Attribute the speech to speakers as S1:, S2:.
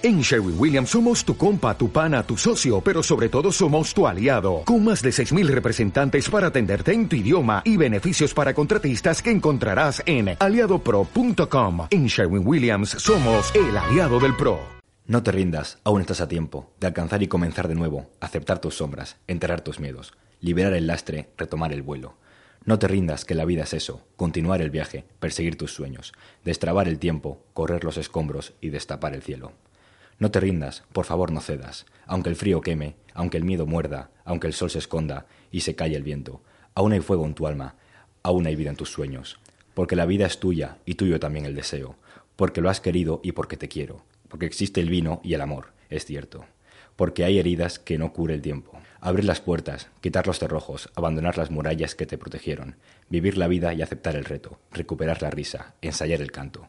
S1: En Sherwin Williams somos tu compa, tu pana, tu socio, pero sobre todo somos tu aliado, con más de 6.000 representantes para atenderte en tu idioma y beneficios para contratistas que encontrarás en aliadopro.com. En Sherwin Williams somos el aliado del PRO.
S2: No te rindas, aún estás a tiempo de alcanzar y comenzar de nuevo, aceptar tus sombras, enterrar tus miedos, liberar el lastre, retomar el vuelo. No te rindas, que la vida es eso, continuar el viaje, perseguir tus sueños, destrabar el tiempo, correr los escombros y destapar el cielo. No te rindas, por favor no cedas, aunque el frío queme, aunque el miedo muerda, aunque el sol se esconda y se calle el viento. Aún hay fuego en tu alma, aún hay vida en tus sueños, porque la vida es tuya y tuyo también el deseo, porque lo has querido y porque te quiero, porque existe el vino y el amor, es cierto, porque hay heridas que no cure el tiempo. Abrir las puertas, quitar los cerrojos, abandonar las murallas que te protegieron, vivir la vida y aceptar el reto, recuperar la risa, ensayar el canto